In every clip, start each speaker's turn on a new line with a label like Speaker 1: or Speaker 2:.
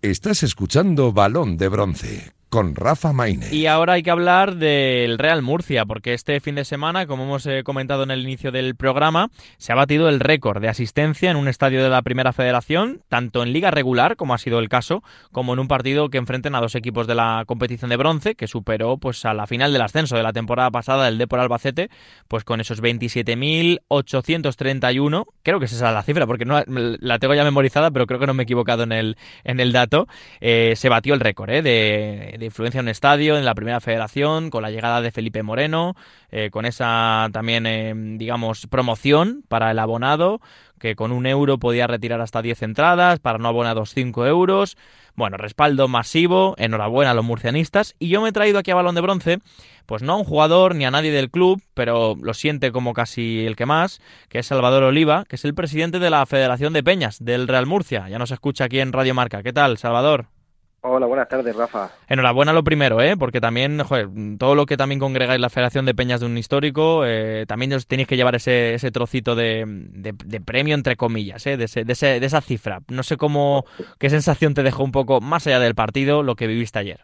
Speaker 1: Estás escuchando Balón de Bronce con Rafa Maine.
Speaker 2: Y ahora hay que hablar del Real Murcia, porque este fin de semana, como hemos eh, comentado en el inicio del programa, se ha batido el récord de asistencia en un estadio de la Primera Federación, tanto en liga regular, como ha sido el caso, como en un partido que enfrenten a dos equipos de la competición de bronce, que superó pues a la final del ascenso de la temporada pasada el Depor Albacete, pues con esos 27.831, creo que es esa la cifra, porque no la tengo ya memorizada, pero creo que no me he equivocado en el, en el dato, eh, se batió el récord eh, de de influencia en un estadio, en la primera federación, con la llegada de Felipe Moreno, eh, con esa también, eh, digamos, promoción para el abonado, que con un euro podía retirar hasta 10 entradas, para no abonados 5 euros. Bueno, respaldo masivo, enhorabuena a los murcianistas. Y yo me he traído aquí a Balón de Bronce, pues no a un jugador ni a nadie del club, pero lo siente como casi el que más, que es Salvador Oliva, que es el presidente de la Federación de Peñas del Real Murcia. Ya nos escucha aquí en Radio Marca. ¿Qué tal, Salvador?
Speaker 3: Hola, buenas tardes, Rafa.
Speaker 2: Enhorabuena lo primero, ¿eh? porque también, joder, todo lo que también congregáis la Federación de Peñas de un histórico, eh, también os tenéis que llevar ese, ese trocito de, de, premio, entre comillas, ¿eh? de, ese, de, ese, de, esa cifra. No sé cómo, qué sensación te dejó un poco más allá del partido lo que viviste ayer.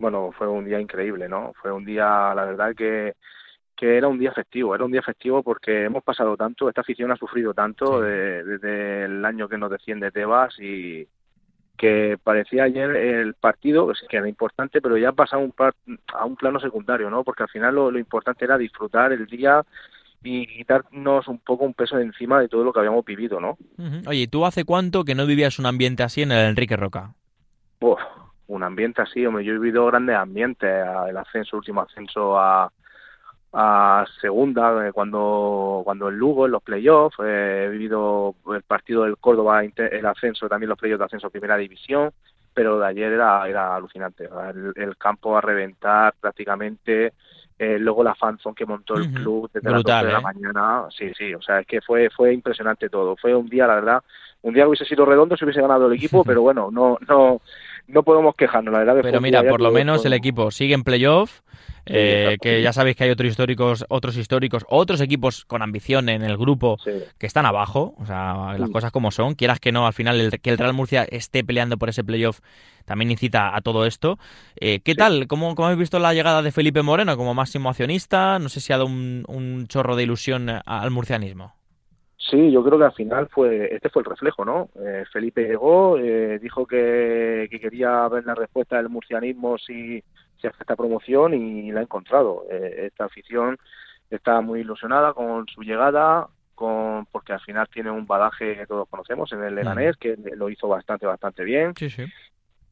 Speaker 3: Bueno, fue un día increíble, ¿no? Fue un día, la verdad que que era un día festivo, era un día festivo porque hemos pasado tanto, esta afición ha sufrido tanto desde el año que nos desciende Tebas y, que parecía ayer el partido, que era importante, pero ya pasa a un, a un plano secundario, ¿no? Porque al final lo, importante era disfrutar el día y quitarnos un poco un peso de encima de todo lo que habíamos vivido, ¿no?
Speaker 2: Oye, ¿tú hace cuánto que no vivías un ambiente así en el Enrique Roca?
Speaker 3: un ambiente así, hombre, yo he vivido grandes ambientes, el ascenso, último ascenso a, a segunda eh, cuando cuando el Lugo en los playoffs eh, he vivido el partido del Córdoba el ascenso también los playoffs de ascenso a primera división pero de ayer era era alucinante el, campo a reventar prácticamente eh, luego la fanzone que montó el club desde las 12 de la mañana. Sí sí o sea es que fue fue impresionante todo. Fue un día la verdad un día que hubiese sido redondo si hubiese ganado el equipo pero bueno no no no podemos quejarnos la verdad
Speaker 2: pero mira por lo menos el equipo sigue en playoff eh, que ya sabéis que hay otros históricos, otros históricos, otros equipos con ambición en el grupo que están abajo, o sea, las cosas como son, quieras que no, al final el, que el Real Murcia esté peleando por ese playoff también incita a todo esto. Eh, ¿Qué tal? ¿Cómo, ¿Cómo habéis visto la llegada de Felipe Moreno como máximo accionista? No sé si ha dado un, chorro de ilusión al murcianismo.
Speaker 3: Sí, yo creo que al final fue este fue el reflejo, ¿no? Eh, Felipe llegó, dijo que, que, quería ver la respuesta del murcianismo si se hace esta promoción y la ha encontrado. Eh, esta afición está muy ilusionada con su llegada, con porque al final tiene un badaje que todos conocemos en el Leganés, que lo hizo bastante, bastante bien.
Speaker 2: Sí, sí.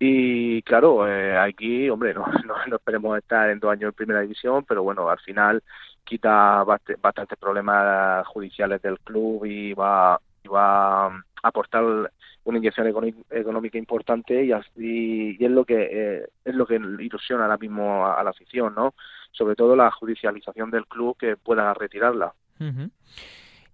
Speaker 3: Y claro, eh, aquí, hombre, no, no, esperemos estar en dos años en primera división, pero bueno, al final quita bastantes problemas judiciales del club y va, y va a aportar una inyección económica importante y, y, es lo que eh, es lo que ilusiona ahora mismo a, la afición, ¿no? Sobre todo la judicialización del club que pueda retirarla.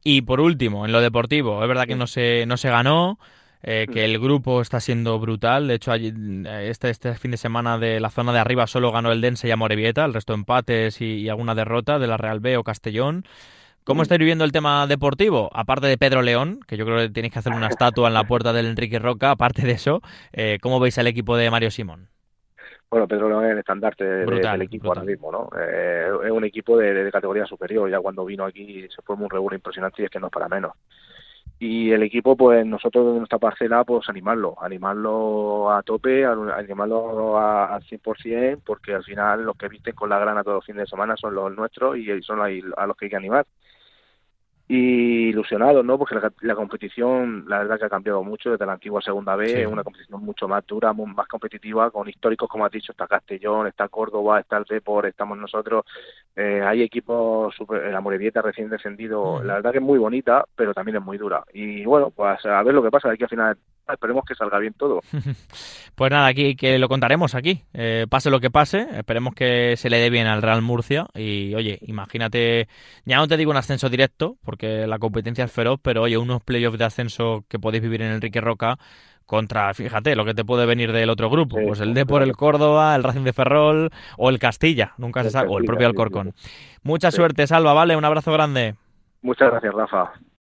Speaker 2: Y por último, en lo deportivo, es verdad que no se no se ganó. Eh, que el grupo está siendo brutal. De hecho, este, este fin de semana de la zona de arriba solo ganó el Dense y Amorebieta, el resto empates y, y, alguna derrota de la Real B o Castellón. ¿Cómo estáis viviendo el tema deportivo? Aparte de Pedro León, que yo creo que tenéis que hacer una estatua en la puerta del Enrique Roca, aparte de eso, eh, ¿cómo veis al equipo de Mario Simón?
Speaker 3: Bueno, Pedro León es el estandarte del equipo ahora mismo, ¿no? Eh, es un equipo de, categoría superior. Ya cuando vino aquí se fue un regulo impresionante y es que no es para menos. Y el equipo, pues nosotros de nuestra parcela, pues animarlo, animarlo a tope, animarlo al 100%, porque al final los que visten con la grana todos los fines de semana son los nuestros y son a los que hay que animar. Y ilusionado, ¿no? Porque la, competición, la verdad que ha cambiado mucho desde la antigua Segunda B, es una competición mucho más dura, más competitiva, con históricos, como has dicho, está Castellón, está Córdoba, está el Depor, estamos nosotros, eh, hay equipos, super, la Morevieta recién descendido, la verdad que es muy bonita, pero también es muy dura. Y bueno, pues a ver lo que pasa de aquí al final esperemos que salga bien todo.
Speaker 2: pues nada, aquí que lo contaremos aquí. Eh, pase lo que pase, esperemos que se le dé bien al Real Murcia. Y oye, imagínate, ya no te digo un ascenso directo, porque la competencia es feroz, pero oye, unos playoffs de ascenso que podéis vivir en Enrique Roca contra, fíjate, lo que te puede venir del otro grupo, pues el Depor, el Córdoba, el Racing de Ferrol o el Castilla, nunca se sabe, o el propio Alcorcón. Mucha suerte, Salva, ¿vale? Un abrazo grande.
Speaker 3: Muchas gracias, Rafa.